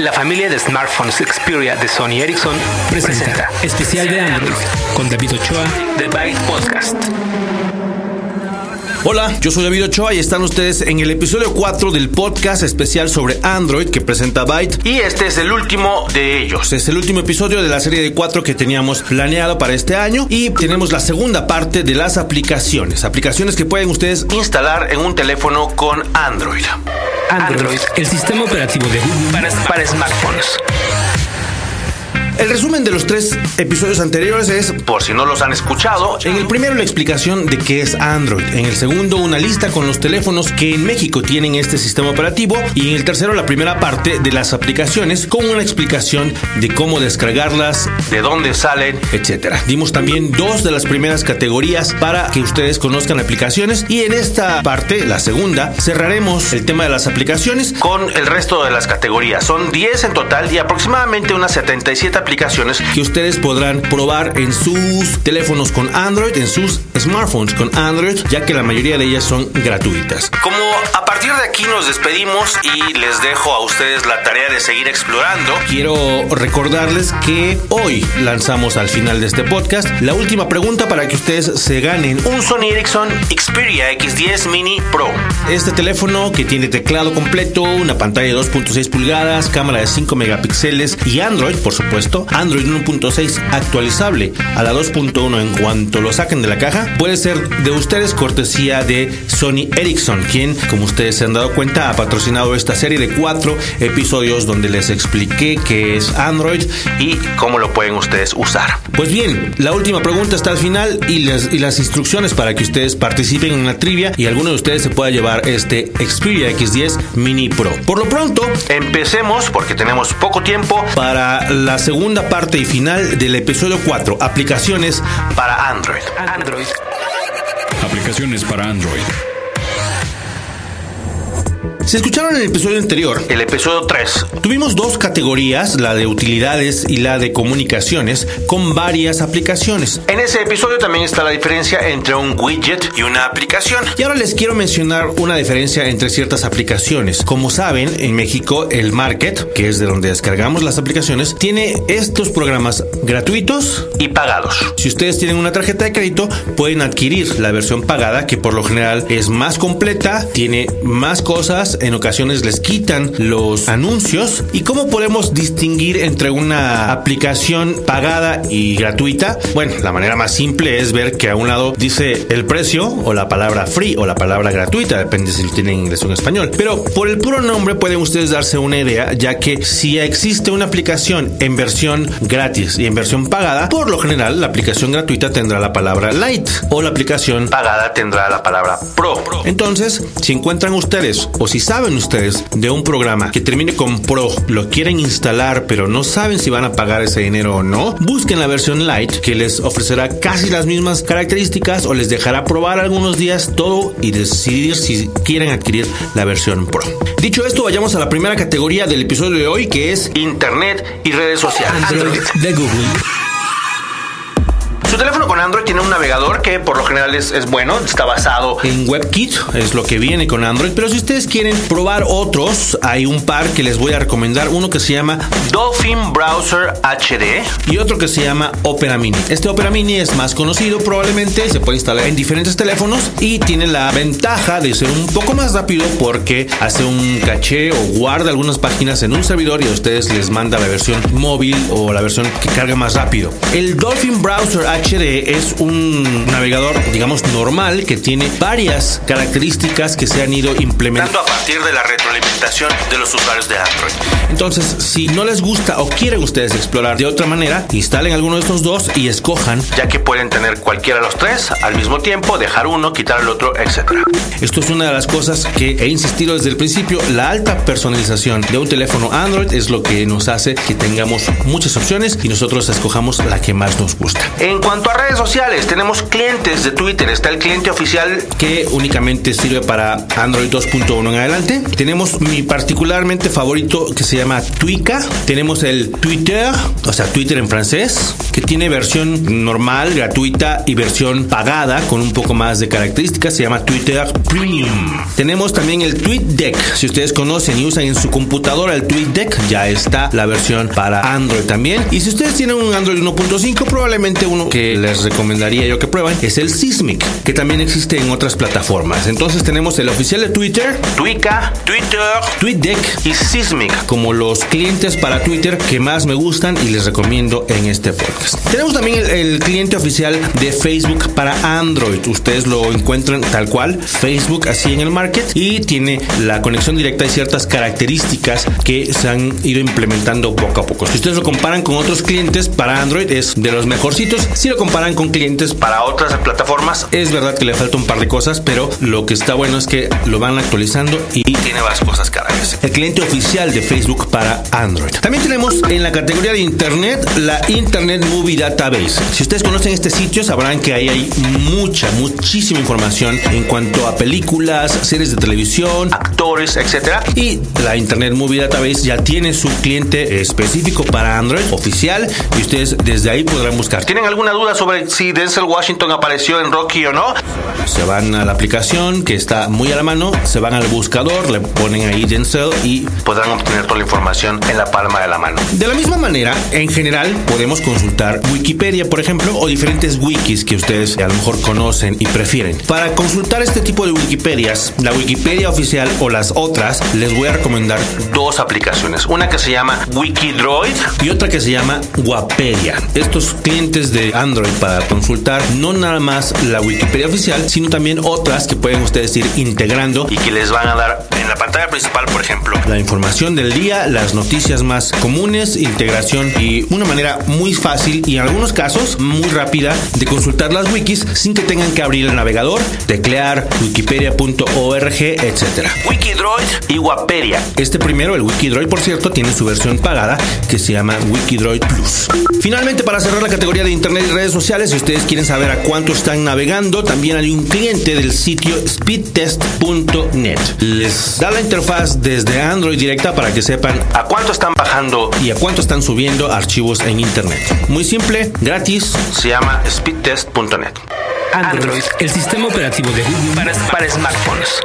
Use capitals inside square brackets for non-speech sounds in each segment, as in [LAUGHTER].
La familia de smartphones Xperia de Sony Ericsson presenta, especial de Android con David Ochoa de Byte Podcast. Hola, yo soy David Ochoa y están ustedes en el episodio 4 del podcast especial sobre Android que presenta Byte. Y este es el último de ellos. Es el último episodio de la serie de 4 que teníamos planeado para este año. Y tenemos la segunda parte de las aplicaciones. Aplicaciones que pueden ustedes instalar en un teléfono con Android. Android, el sistema operativo de Google para, smartphones. El resumen de los tres episodios anteriores es, por si no los han escuchado, en el primero la explicación de qué es Android, en el segundo una lista con los teléfonos que en México tienen este sistema operativo y en el tercero la primera parte de las aplicaciones con una explicación de cómo descargarlas, de dónde salen, etc. Dimos también dos de las primeras categorías para que ustedes conozcan aplicaciones y en esta parte, la segunda, cerraremos el tema de las aplicaciones con el resto de las categorías. Son 10 en total y aproximadamente unas 77 aplicaciones aplicaciones que ustedes podrán probar en sus teléfonos con Android, en sus smartphones con Android, ya que la mayoría de ellas son gratuitas. Como a partir de aquí nos despedimos y les dejo a ustedes la tarea de seguir explorando, quiero recordarles que hoy lanzamos al final de este podcast la última pregunta para que ustedes se ganen un Sony Ericsson Xperia X10 Mini Pro. Este teléfono que tiene teclado completo, una pantalla de 2.6 pulgadas, cámara de 5 megapíxeles y Android, por supuesto, Android 1.6 actualizable a la 2.1 en cuanto lo saquen de la caja, puede ser de ustedes cortesía de Sony Ericsson, quien, como ustedes se han dado cuenta, ha patrocinado esta serie de cuatro episodios donde les expliqué qué es Android y cómo lo pueden ustedes usar. Pues bien, la última pregunta está al final y las, y las instrucciones para que ustedes participen en la trivia y alguno de ustedes se pueda llevar este Xperia X10 Mini Pro. Por lo pronto, empecemos porque tenemos poco tiempo para la segunda segunda parte y final del episodio 4, aplicaciones para Android. Android. Aplicaciones para Android. Si escucharon el episodio anterior, el episodio 3, tuvimos dos categorías, la de utilidades y la de comunicaciones, con varias aplicaciones. En ese episodio también está la diferencia entre un widget y una aplicación. Y ahora les quiero mencionar una diferencia entre ciertas aplicaciones. Como saben, en México el Market, que es de donde descargamos las aplicaciones, tiene estos programas gratuitos y pagados. Si ustedes tienen una tarjeta de crédito, pueden adquirir la versión pagada, que por lo general es más completa, tiene más cosas, en ocasiones les quitan los anuncios. ¿Y cómo podemos distinguir entre una aplicación pagada y gratuita? Bueno, la manera más simple es ver que a un lado dice el precio o la palabra free o la palabra gratuita, depende si lo tienen en inglés o en español. Pero por el puro nombre pueden ustedes darse una idea, ya que si existe una aplicación en versión gratis y en versión pagada, por lo general la aplicación gratuita tendrá la palabra light o la aplicación pagada tendrá la palabra pro. Entonces, si encuentran ustedes o si saben ustedes de un programa que termine con Pro, lo quieren instalar pero no saben si van a pagar ese dinero o no, busquen la versión Lite que les ofrecerá casi las mismas características o les dejará probar algunos días todo y decidir si quieren adquirir la versión Pro. Dicho esto, vayamos a la primera categoría del episodio de hoy que es Internet y redes sociales. Android de Google. Su teléfono con Android tiene un navegador que por lo general es, bueno, está basado en WebKit, es lo que viene con Android. Pero si ustedes quieren probar otros, hay un par que les voy a recomendar. Uno que se llama Dolphin Browser HD y otro que se llama Opera Mini. Este Opera Mini es más conocido probablemente, se puede instalar en diferentes teléfonos y tiene la ventaja de ser un poco más rápido porque hace un caché o guarda algunas páginas en un servidor y a ustedes les manda la versión móvil o la versión que carga más rápido. El Dolphin Browser HD HD es un navegador, digamos, normal que tiene varias características que se han ido implementando a partir de la retroalimentación de los usuarios de Android. Entonces, si no les gusta o quieren ustedes explorar de otra manera, instalen alguno de estos dos y escojan, ya que pueden tener cualquiera de los tres al mismo tiempo, dejar uno, quitar el otro, etc. Esto es una de las cosas que he insistido desde el principio, la alta personalización de un teléfono Android es lo que nos hace que tengamos muchas opciones y nosotros escojamos la que más nos gusta. En cuanto a redes sociales, tenemos clientes de Twitter. Está el cliente oficial que únicamente sirve para Android 2.1 en adelante. Tenemos mi particularmente favorito que se llama Twika. Tenemos el Twitter, o sea, Twitter en francés, que tiene versión normal, gratuita y versión pagada con un poco más de características. Se llama Twitter Premium. Tenemos también el TweetDeck. Si ustedes conocen y usan en su computadora el TweetDeck, ya está la versión para Android también. Y si ustedes tienen un Android 1.5, probablemente uno que les recomendaría yo que prueben es el Sismic, que también existe en otras plataformas. Entonces tenemos el oficial de Twitter, Twika, Twitter, TweetDeck y Sismic como los clientes para Twitter que más me gustan y les recomiendo en este podcast. Tenemos también el, el cliente oficial de Facebook para Android. Ustedes lo encuentran tal cual, Facebook así en el market y tiene la conexión directa y ciertas características que se han ido implementando poco a poco. Si ustedes lo comparan con otros clientes para Android es de los mejorcitos. Si lo comparan con clientes para otras plataformas es verdad que le falta un par de cosas, pero lo que está bueno es que lo van actualizando y tiene varias cosas cada vez. El cliente oficial de Facebook para Android. También tenemos en la categoría de Internet la Internet Movie Database. Si ustedes conocen este sitio sabrán que ahí hay mucha, muchísima información en cuanto a películas, series de televisión, actores, etc. Y la Internet Movie Database ya tiene su cliente específico para Android oficial y ustedes desde ahí podrán buscar. ¿Tienen alguna duda sobre si Denzel Washington apareció en Rocky o no? Se van a la aplicación que está muy a la mano, se van al buscador, le ponen ahí Denzel y podrán obtener toda la información en la palma de la mano. De la misma manera, en general podemos consultar Wikipedia, por ejemplo, o diferentes wikis que ustedes a lo mejor conocen y prefieren. Para consultar este tipo de Wikipedias, la Wikipedia oficial o las otras, les voy a recomendar dos aplicaciones. Una que se llama Wikidroid y otra que se llama Wapedia. Estos clientes de Android para consultar no nada más la Wikipedia oficial, sino también otras que pueden ustedes ir integrando y que les van a dar en la pantalla principal, por ejemplo, la información del día, las noticias más comunes, integración y una manera muy fácil y en algunos casos muy rápida de consultar las wikis sin que tengan que abrir el navegador, teclear wikipedia.org, etc. Wikidroid y Wapedia. Este primero, el Wikidroid, por cierto, tiene su versión pagada que se llama Wikidroid Plus. Finalmente, para cerrar la categoría de Internet y redes sociales, si ustedes quieren saber a cuánto están navegando, también hay un cliente del sitio speedtest.net. Les da la interfaz desde Android directa para que sepan a cuánto están bajando y a cuánto están subiendo archivos en Internet. Muy simple, gratis, se llama speedtest.net. Android, el sistema operativo de Google para, smartphones.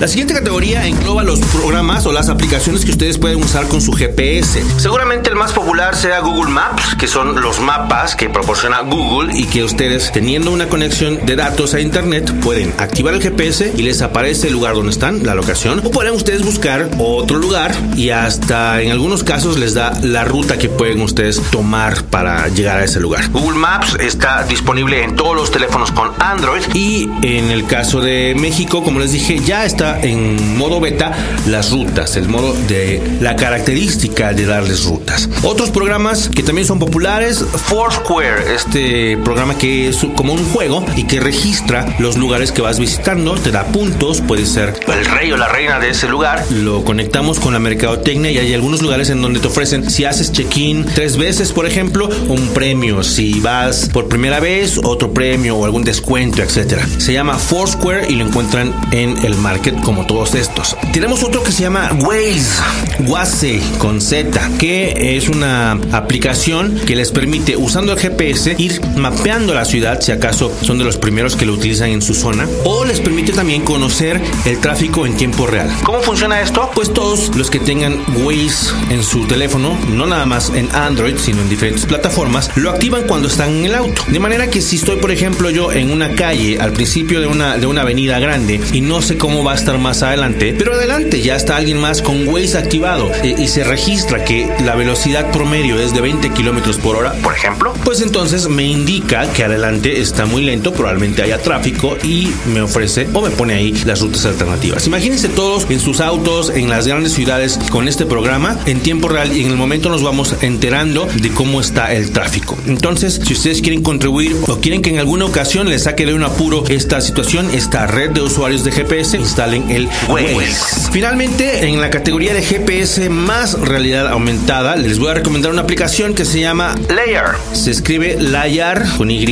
La siguiente categoría engloba los programas o las aplicaciones que ustedes pueden usar con su GPS. Seguramente el más popular sea Google Maps, que son los mapas que proporciona Google y que ustedes teniendo una conexión de datos a internet pueden activar el GPS y les aparece el lugar donde están, la locación, o pueden ustedes buscar otro lugar y hasta en algunos casos les da la ruta que pueden ustedes tomar para llegar a ese lugar. Google Maps está disponible en todos los teléfonos con Android y en el caso de México, como les dije, ya está en modo beta las rutas, el modo de la característica de darles rutas. Otros programas que también son populares, Foursquare, este programa que es como un juego y que registra los lugares que vas visitando, te da puntos, puede ser el rey o la reina de ese lugar. Lo conectamos con la mercadotecnia y hay algunos lugares en donde te ofrecen, si haces check-in tres veces, por ejemplo, un premio. Si vas por primera vez, otro premio o algún descuento, etcétera. Se llama Foursquare y lo encuentran en el market como todos estos. Tenemos otro que se llama Waze, Waze con Z, que es una aplicación que les permite, usando el GPS, ir mapeando la ciudad, si acaso son de los primeros que lo utilizan en su zona, o les permite también conocer el tráfico en tiempo real. ¿Cómo funciona esto? Pues todos los que tengan Waze en su teléfono, no nada más en Android, sino en diferentes plataformas, lo activan cuando están en el auto. De manera que si estoy, por ejemplo, yo en una calle al principio de una, de una avenida grande y no sé cómo va a estar más adelante, pero adelante ya está alguien más con Waze activado eh, y se registra que la velocidad promedio es de 20 kilómetros por hora, por ejemplo, pues entonces me indica que adelante está muy lento, probablemente haya tráfico y me ofrece o me pone ahí las rutas alternativas. Imagínense todos en sus autos, en las grandes ciudades con este programa en tiempo real y en el momento nos vamos enterando de cómo está el tráfico. Entonces, si ustedes quieren contribuir o quieren que en alguna ocasión les saque de un apuro esta situación, esta red de usuarios de GPS, instalen el Waze. Finalmente, en la categoría de GPS más realidad aumentada, les voy a recomendar una aplicación que se llama Layer. Se escribe Layar con Y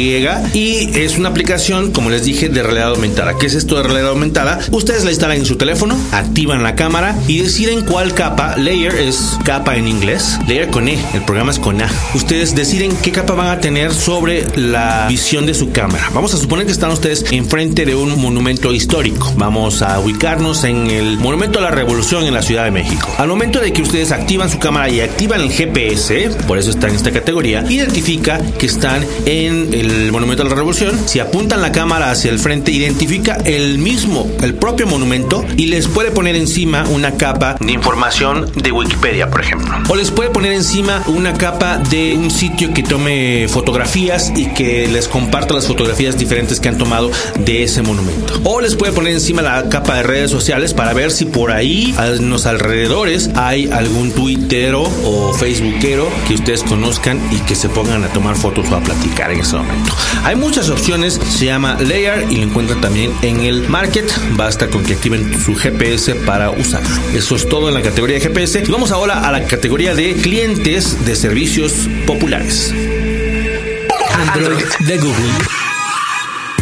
y es una aplicación, como les dije, de realidad aumentada. ¿Qué es esto de realidad aumentada? Ustedes la instalan en su teléfono, activan la cámara y deciden cuál capa. Layer es capa en inglés. Layer con E, el programa es con A. Ustedes deciden qué capa van a tener sobre la visión de su cámara. Vamos a suponer que están ustedes enfrente de un monumento histórico. Vamos a ubicarnos en el Monumento a la Revolución en la Ciudad de México. Al momento de que ustedes activan su cámara y activan el GPS, por eso está en esta categoría, identifica que están en el Monumento a la Revolución. Si apuntan la cámara hacia el frente, identifica el mismo, el propio monumento y les puede poner encima una capa de información de Wikipedia, por ejemplo. O les puede poner encima una capa de un sitio que tome fotografías y que les comparta las fotografías diferentes que han tomado de ese monumento. O les puede poner encima la capa de redes sociales para ver si por ahí, en los alrededores, hay algún tuitero o facebookero que ustedes conozcan y que se pongan a tomar fotos o a platicar en ese momento. Hay muchas opciones, se llama Layer y lo encuentran también en el Market. Basta con que activen su GPS para usarlo. Eso es todo en la categoría de GPS. Y vamos ahora a la categoría de clientes de servicios populares. Android de Google.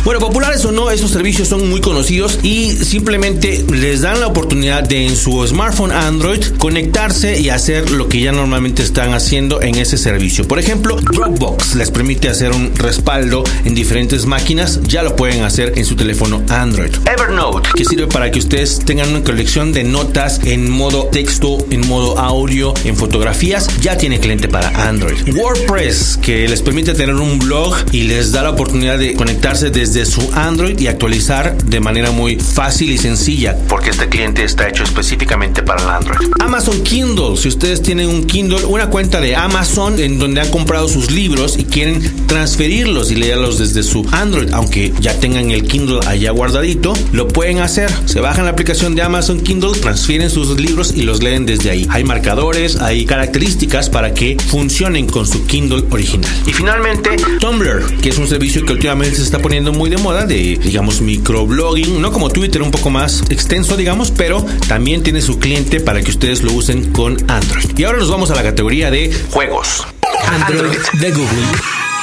Bueno, populares o no, esos servicios son muy conocidos y simplemente les dan la oportunidad de en su smartphone Android conectarse y hacer lo que ya normalmente están haciendo en ese servicio. Por ejemplo, Dropbox les permite hacer un respaldo en diferentes máquinas, ya lo pueden hacer en su teléfono Android. Evernote, que sirve para que ustedes tengan una colección de notas en modo texto, en modo audio, en fotografías, ya tiene cliente para Android. WordPress, que les permite tener un blog y les da la oportunidad de conectarse desde de su Android y actualizar de manera muy fácil y sencilla, porque este cliente está hecho específicamente para el Android. Amazon Kindle, si ustedes tienen un Kindle, una cuenta de Amazon en donde han comprado sus libros y quieren transferirlos y leerlos desde su Android, aunque ya tengan el Kindle allá guardadito, lo pueden hacer. Se bajan la aplicación de Amazon Kindle, transfieren sus libros y los leen desde ahí. Hay marcadores, hay características para que funcionen con su Kindle original. Y finalmente, Tumblr, que es un servicio que últimamente se está poniendo muy de moda de, digamos, microblogging, no como Twitter, un poco más extenso, digamos, pero también tiene su cliente para que ustedes lo usen con Android. Y ahora nos vamos a la categoría de juegos. Android de Google.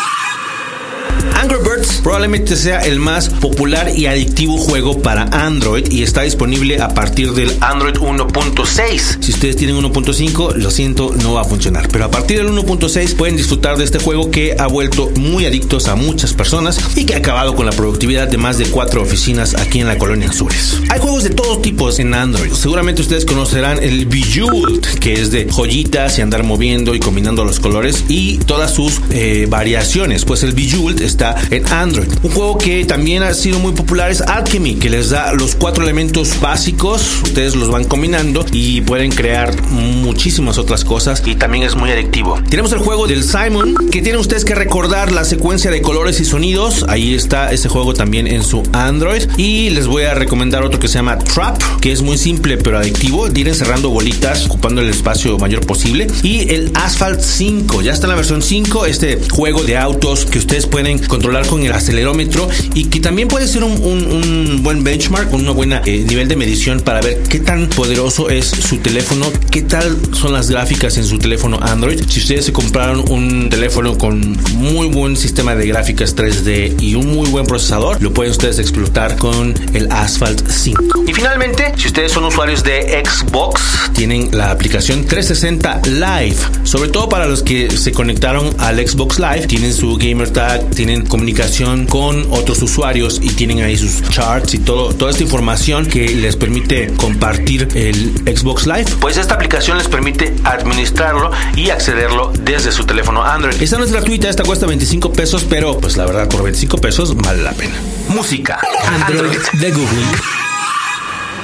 Probablemente sea el más popular y adictivo juego para Android y está disponible a partir del Android 1.6. Si ustedes tienen 1.5, lo siento, no va a funcionar. Pero a partir del 1.6 pueden disfrutar de este juego que ha vuelto muy adictos a muchas personas y que ha acabado con la productividad de más de cuatro oficinas aquí en la colonia Azures. Hay juegos de todos tipos en Android. Seguramente ustedes conocerán el Bejeweled, que es de joyitas y andar moviendo y combinando los colores y todas sus eh, variaciones. Pues el Bejeweled está en Android. Un juego que también ha sido muy popular es Alchemy, que les da los cuatro elementos básicos, ustedes los van combinando y pueden crear muchísimas otras cosas y también es muy adictivo. Tenemos el juego del Simon, que tienen ustedes que recordar la secuencia de colores y sonidos. Ahí está ese juego también en su Android. Y les voy a recomendar otro que se llama Trap, que es muy simple pero adictivo. De ir encerrando bolitas, ocupando el espacio mayor posible. Y el Asphalt 5, ya está en la versión 5, este juego de autos que ustedes pueden controlar con el acelerómetro y que también puede ser un, buen benchmark, un buen eh, nivel de medición para ver qué tan poderoso es su teléfono, qué tal son las gráficas en su teléfono Android. Si ustedes se compraron un teléfono con muy buen sistema de gráficas 3D y un muy buen procesador, lo pueden ustedes explotar con el Asphalt 5. Y finalmente, si ustedes son usuarios de Xbox, tienen la aplicación 360 Live, sobre todo para los que se conectaron al Xbox Live, tienen su gamer tag, tienen comunicación con otros usuarios y tienen ahí sus charts y todo, toda esta información que les permite compartir el Xbox Live. Pues esta aplicación les permite administrarlo y accederlo desde su teléfono Android. Esta no es gratuita, esta cuesta 25 pesos, pero pues la verdad por 25 pesos vale la pena. Música. Android de Google.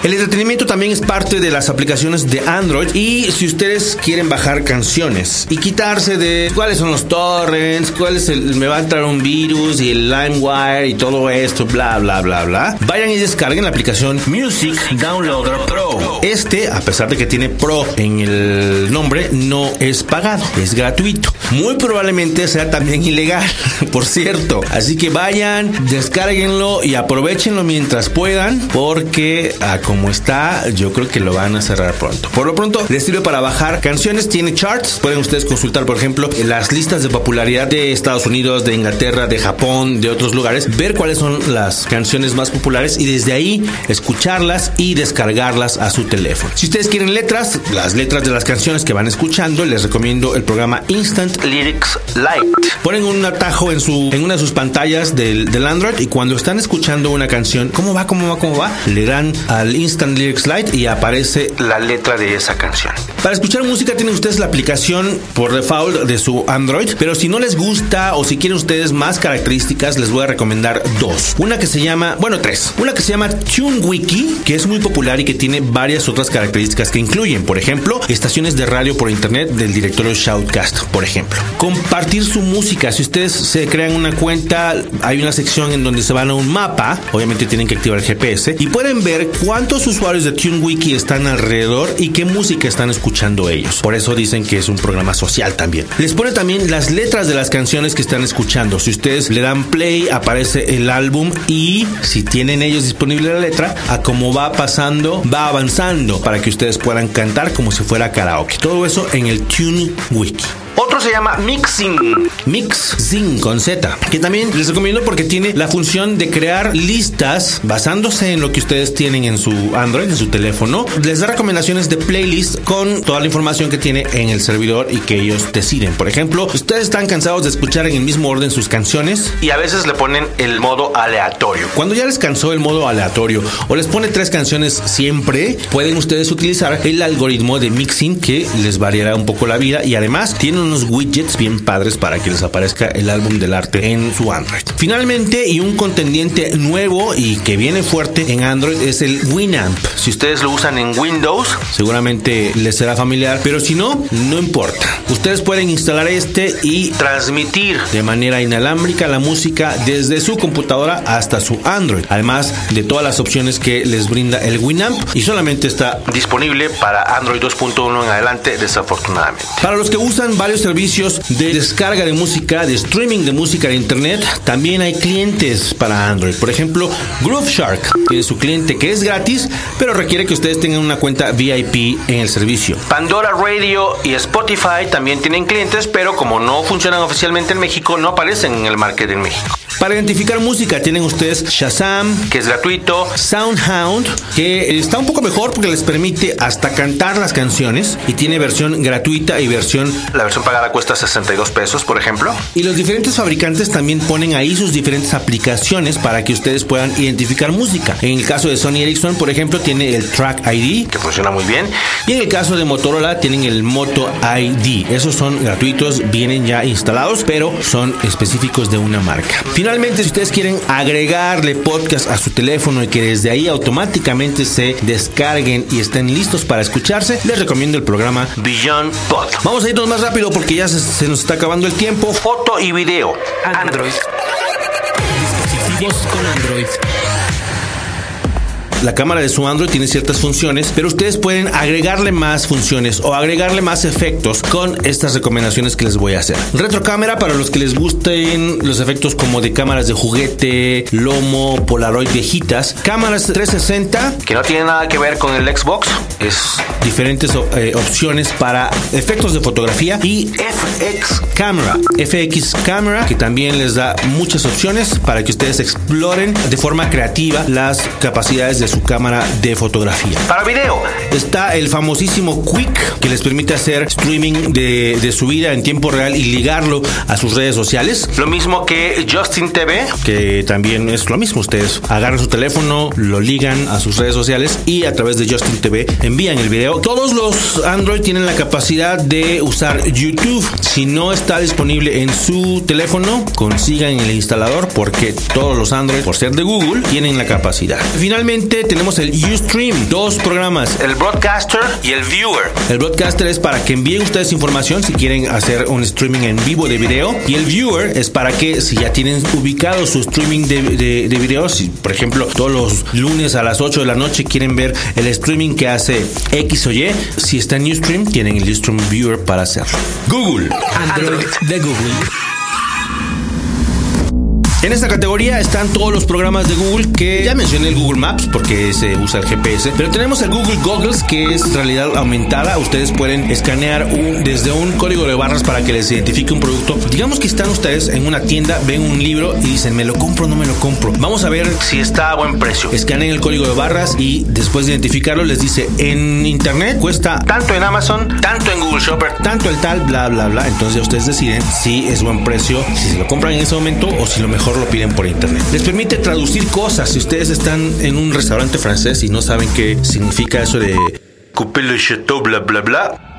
El entretenimiento también es parte de las aplicaciones de Android y si ustedes quieren bajar canciones y quitarse de cuáles son los torrents, cuál es el me va a entrar un virus y el LimeWire y todo esto, bla bla bla bla, vayan y descarguen la aplicación Music Downloader Pro. Este, a pesar de que tiene Pro en el nombre, no es pagado, es gratuito. Muy probablemente sea también ilegal, [LAUGHS] por cierto. Así que vayan, descárguenlo y aprovechenlo mientras puedan, porque a como está, yo creo que lo van a cerrar pronto. Por lo pronto, les sirve para bajar canciones, tiene charts. Pueden ustedes consultar, por ejemplo, las listas de popularidad de Estados Unidos, de Inglaterra, de Japón, de otros lugares, ver cuáles son las canciones más populares y desde ahí escucharlas y descargarlas a su teléfono. Si ustedes quieren letras, las letras de las canciones que van escuchando, les recomiendo el programa Instant Lyrics Lite. Ponen un atajo en su en una de sus pantallas del, del Android y cuando están escuchando una canción, ¿cómo va? ¿Cómo va? ¿Cómo va? Le dan al Instant Lyrics Lite y aparece la letra de esa canción. Para escuchar música tienen ustedes la aplicación por default de su Android, pero si no les gusta o si quieren ustedes más características, les voy a recomendar dos. Una que se llama, bueno, tres. Una que se llama TuneWiki, que es muy popular y que tiene varias otras características que incluyen, por ejemplo, estaciones de radio por internet del directorio Shoutcast, por ejemplo. Compartir su música. Si ustedes se crean una cuenta, hay una sección en donde se van a un mapa, obviamente tienen que activar el GPS y pueden ver cuántos usuarios de TuneWiki están alrededor y qué música están escuchando ellos. Por eso dicen que es un programa social también. Les pone también las letras de las canciones que están escuchando. Si ustedes le dan play, aparece el álbum y si tienen ellos disponible la letra, a cómo va pasando, va avanzando para que ustedes puedan cantar como si fuera karaoke. Todo eso en el TuneWiki. Otro se llama Mixing. Mixing con Z. Que también les recomiendo porque tiene la función de crear listas basándose en lo que ustedes tienen en su Android, en su teléfono. Les da recomendaciones de playlist con toda la información que tiene en el servidor y que ellos deciden. Por ejemplo, ustedes están cansados de escuchar en el mismo orden sus canciones y a veces le ponen el modo aleatorio. Cuando ya les cansó el modo aleatorio o les pone tres canciones siempre, pueden ustedes utilizar el algoritmo de mixing que les variará un poco la vida y además tienen unos widgets bien padres para que les aparezca el álbum del arte en su Android. Finalmente, y un contendiente nuevo y que viene fuerte en Android es el Winamp. Si ustedes lo usan en Windows, seguramente les será familiar, pero si no, no importa. Ustedes pueden instalar este y transmitir de manera inalámbrica la música desde su computadora hasta su Android, además de todas las opciones que les brinda el Winamp y solamente está disponible para Android 2.1 en adelante, desafortunadamente. Para los que usan varios servicios de descarga de música, de streaming de música de internet, también hay clientes para Android. Por ejemplo, Groove Shark tiene su cliente que es gratis, pero requiere que ustedes tengan una cuenta VIP en el servicio. Pandora Radio y Spotify también tienen clientes, pero como no funcionan oficialmente en México, no aparecen en el market en México. Para identificar música tienen ustedes Shazam, que es gratuito, Soundhound, que está un poco mejor porque les permite hasta cantar las canciones y tiene versión gratuita y versión la versión pagada cuesta 62 pesos, por ejemplo. Y los diferentes fabricantes también ponen ahí sus diferentes aplicaciones para que ustedes puedan identificar música. En el caso de Sony Ericsson, por ejemplo, tiene el Track ID, que funciona muy bien. Y en el caso de Motorola, tienen el Moto ID. Esos son gratuitos, vienen ya instalados, pero son específicos de una marca. Finalmente, si ustedes quieren agregarle podcast a su teléfono y que desde ahí automáticamente se descarguen y estén listos para escucharse, les recomiendo el programa Beyond Pod. Vamos a irnos más rápido porque ya se, se nos está acabando el tiempo. Foto y video. Android. Dispositivos con Android. La cámara de su Android tiene ciertas funciones, pero ustedes pueden agregarle más funciones o agregarle más efectos con estas recomendaciones que les voy a hacer. Retrocámara para los que les gusten los efectos como de cámaras de juguete, lomo, Polaroid viejitas. Cámaras 360 que no tiene nada que ver con el Xbox. Es diferentes eh, opciones para efectos de fotografía y FX Camera. FX Camera que también les da muchas opciones para que ustedes exploren de forma creativa las capacidades de su cámara de fotografía. Para video está el famosísimo Quick que les permite hacer streaming de, de, su vida en tiempo real y ligarlo a sus redes sociales. Lo mismo que Justin TV, que también es lo mismo. Ustedes agarran su teléfono, lo ligan a sus redes sociales y a través de Justin TV envían el video. Todos los Android tienen la capacidad de usar YouTube. Si no está disponible en su teléfono, consigan el instalador porque todos los Android, por ser de Google, tienen la capacidad. Finalmente, Finalmente tenemos el Ustream, dos programas, el Broadcaster y el Viewer. El Broadcaster es para que envíen ustedes información si quieren hacer un streaming en vivo de video y el Viewer es para que si ya tienen ubicado su streaming de, de, de videos, si por ejemplo todos los lunes a las 8 de la noche quieren ver el streaming que hace X o Y, si está en Ustream tienen el Ustream Viewer para hacerlo. Google. Android de Google. En esta categoría están todos los programas de Google que ya mencioné el Google Maps porque se usa el GPS, pero tenemos el Google Goggles que es realidad aumentada. Ustedes pueden escanear un, desde un código de barras para que les identifique un producto. Digamos que están ustedes en una tienda, ven un libro y dicen, me lo compro o no me lo compro. Vamos a ver si está a buen precio. Escaneen el código de barras y después de identificarlo les dice, en internet cuesta tanto en Amazon, tanto en Google Shopper, tanto el tal, bla, bla, bla. Entonces ustedes deciden si es buen precio, si se lo compran en ese momento o si lo mejor lo piden por internet. Les permite traducir cosas. Si ustedes están en un restaurante francés y no saben qué significa eso de couper le chateau, bla, bla, bla,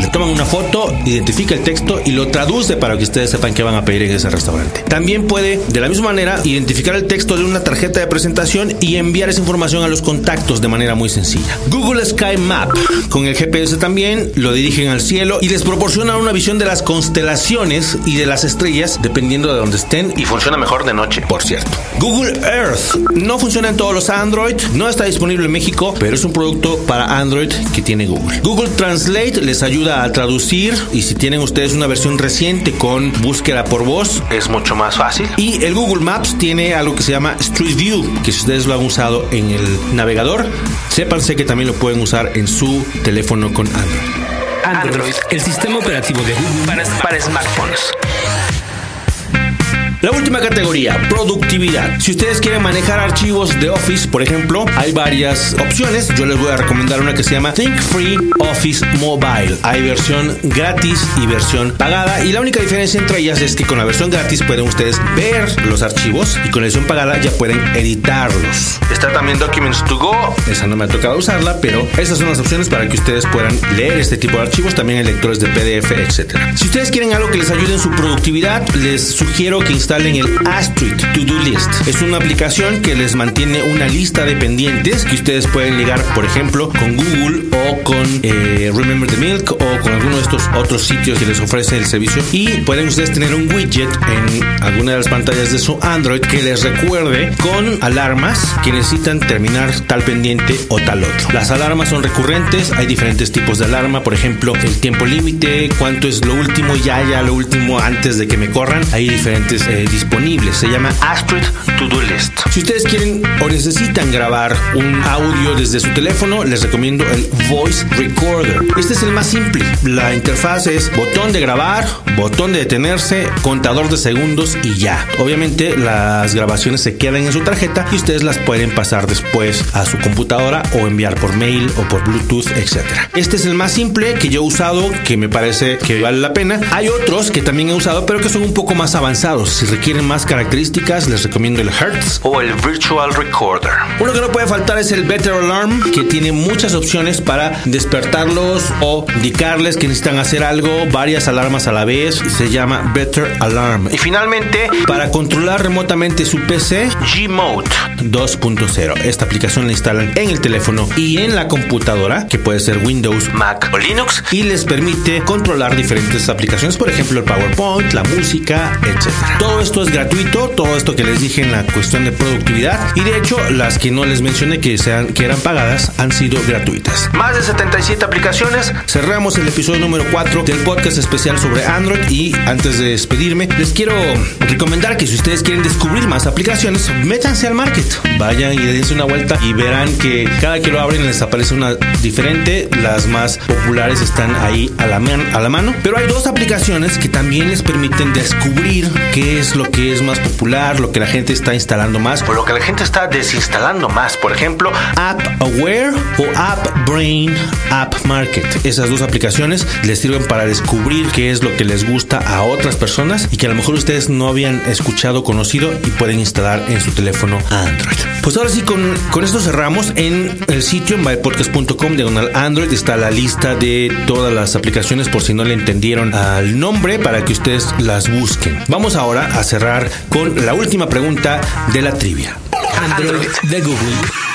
le toman una foto, identifica el texto y lo traduce para que ustedes sepan qué van a pedir en ese restaurante. También puede, de la misma manera, identificar el texto de una tarjeta de presentación y enviar esa información a los contactos de manera muy sencilla. Google Sky Map, con el GPS también, lo dirigen al cielo y les proporciona una visión de las constelaciones y de las estrellas, dependiendo de donde estén, y funciona mejor de noche, por cierto. Google Earth no funciona en todos los Android, no está disponible en México, pero es un producto para Android que tiene Google. Google Translate les ayuda a traducir y si tienen ustedes una versión reciente con búsqueda por voz es mucho más fácil. Y el Google Maps tiene algo que se llama Street View, que si ustedes lo han usado en el navegador, sépanse que también lo pueden usar en su teléfono con Android. Android, el sistema operativo de Google para, para smartphones. La última categoría, productividad. Si ustedes quieren manejar archivos de Office, por ejemplo, hay varias opciones. Yo les voy a recomendar una que se llama Think Free Office Mobile. Hay versión gratis y versión pagada. Y la única diferencia entre ellas es que con la versión gratis pueden ustedes ver los archivos y con la versión pagada ya pueden editarlos. Está también Documents to Go. Esa no me ha tocado usarla, pero esas son las opciones para que ustedes puedan leer este tipo de archivos. También hay lectores de PDF, etc. Si ustedes quieren algo que les ayude en su productividad, les sugiero que instalen el Astrid To Do List. Es una aplicación que les mantiene una lista de pendientes que ustedes pueden ligar, por ejemplo, con Google o con eh, Remember the Milk o con alguno de estos otros sitios que les ofrece el servicio. Y pueden ustedes tener un widget en alguna de las pantallas de su Android que les recuerde con alarmas que necesitan terminar tal pendiente o tal otro. Las alarmas son recurrentes, hay diferentes tipos de alarma, por ejemplo, el tiempo límite, cuánto es lo último, ya, ya lo último antes de que me corran. Hay diferentes eh, disponibles. Se llama Astrid To Do List. Si ustedes quieren o necesitan grabar un audio desde su teléfono, les recomiendo el Voice Recorder. Este es el más simple. La interfaz es botón de grabar, botón de detenerse, contador de segundos y ya. Obviamente las grabaciones se quedan en su tarjeta y ustedes las pueden pasar después a su computadora o enviar por mail o por Bluetooth, etc. Este es el más simple que yo he usado, que me parece que vale la pena. Hay otros que también he usado, pero que son un poco más avanzados. Si requieren más características, les recomiendo el Hertz o el Virtual Recorder. Uno que no puede faltar es el Better Alarm, que tiene muchas opciones para despertarlos o indicarles que necesitan hacer algo, varias alarmas a la vez. Se llama Better Alarm. Y finalmente, para controlar remotamente su PC, Gmode 2.0. Esta aplicación la instalan en el teléfono y en la computadora, que puede ser Windows, Mac o Linux, y les permite controlar diferentes aplicaciones, por ejemplo el PowerPoint, la música, etc. Todo esto es gratuito, todo esto que les dije en la cuestión de productividad, y de hecho las que no les mencioné que, sean, que eran pagadas han sido gratuitas. Más de 77 aplicaciones. Cerramos el episodio número 4 del podcast especial sobre Android y antes de despedirme, les quiero recomendar que si ustedes quieren descubrir más aplicaciones, métanse al market. Vayan y dense una vuelta y verán que cada que lo abren les aparece una diferente. Las más populares están ahí a la, man- a la mano. Pero hay dos aplicaciones que también les permiten descubrir qué es lo que es más popular, lo que la gente está instalando más o lo que la gente está desinstalando más. Por ejemplo, App Aware o App Brain App Market. Esas dos aplicaciones les sirven para descubrir qué es lo que les gusta a otras personas y que a lo mejor ustedes no habían escuchado, conocido y pueden instalar en su teléfono Android. Pues ahora sí, con, con esto cerramos. En el sitio en bypodcast.com diagonal Android está la lista de todas las aplicaciones por si no le entendieron al nombre para que ustedes las busquen. Vamos ahora a cerrar con la última pregunta de la trivia. Android de Google.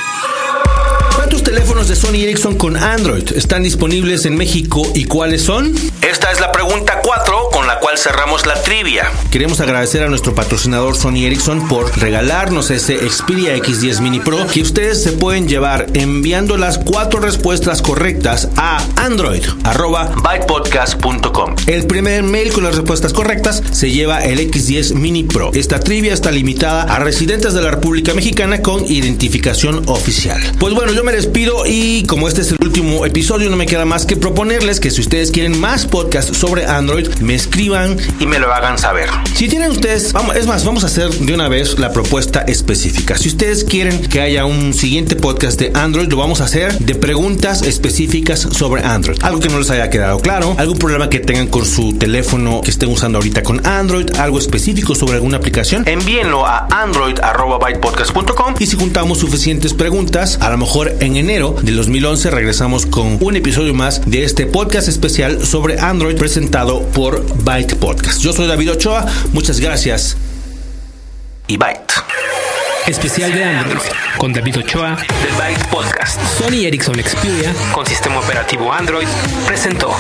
teléfonos de Sony Ericsson con Android están disponibles en México y cuáles son? Esta es la pregunta 4 con cual cerramos la trivia. Queremos agradecer a nuestro patrocinador Sony Ericsson por regalarnos ese Xperia X10 Mini Pro que ustedes se pueden llevar enviando las cuatro respuestas correctas a android.bytepodcast.com. El primer mail con las respuestas correctas se lleva el X10 Mini Pro. Esta trivia está limitada a residentes de la República Mexicana con identificación oficial. Pues bueno, yo me despido y como este es el último episodio, no me queda más que proponerles que si ustedes quieren más podcasts sobre Android, me escriban y me lo hagan saber. Si tienen ustedes, vamos, es más, vamos a hacer de una vez la propuesta específica. Si ustedes quieren que haya un siguiente podcast de Android, lo vamos a hacer de preguntas específicas sobre Android. Algo que no les haya quedado claro, algún problema que tengan con su teléfono que estén usando ahorita con Android, algo específico sobre alguna aplicación, envíenlo a android.bytepodcast.com y si juntamos suficientes preguntas, a lo mejor en enero del 2011 regresamos con un episodio más de este podcast especial sobre Android presentado por Byte Podcast. Yo soy David Ochoa, muchas gracias y Byte. Especial de Android con David Ochoa del Byte Podcast. Sony Ericsson Xperia con sistema operativo Android presentó.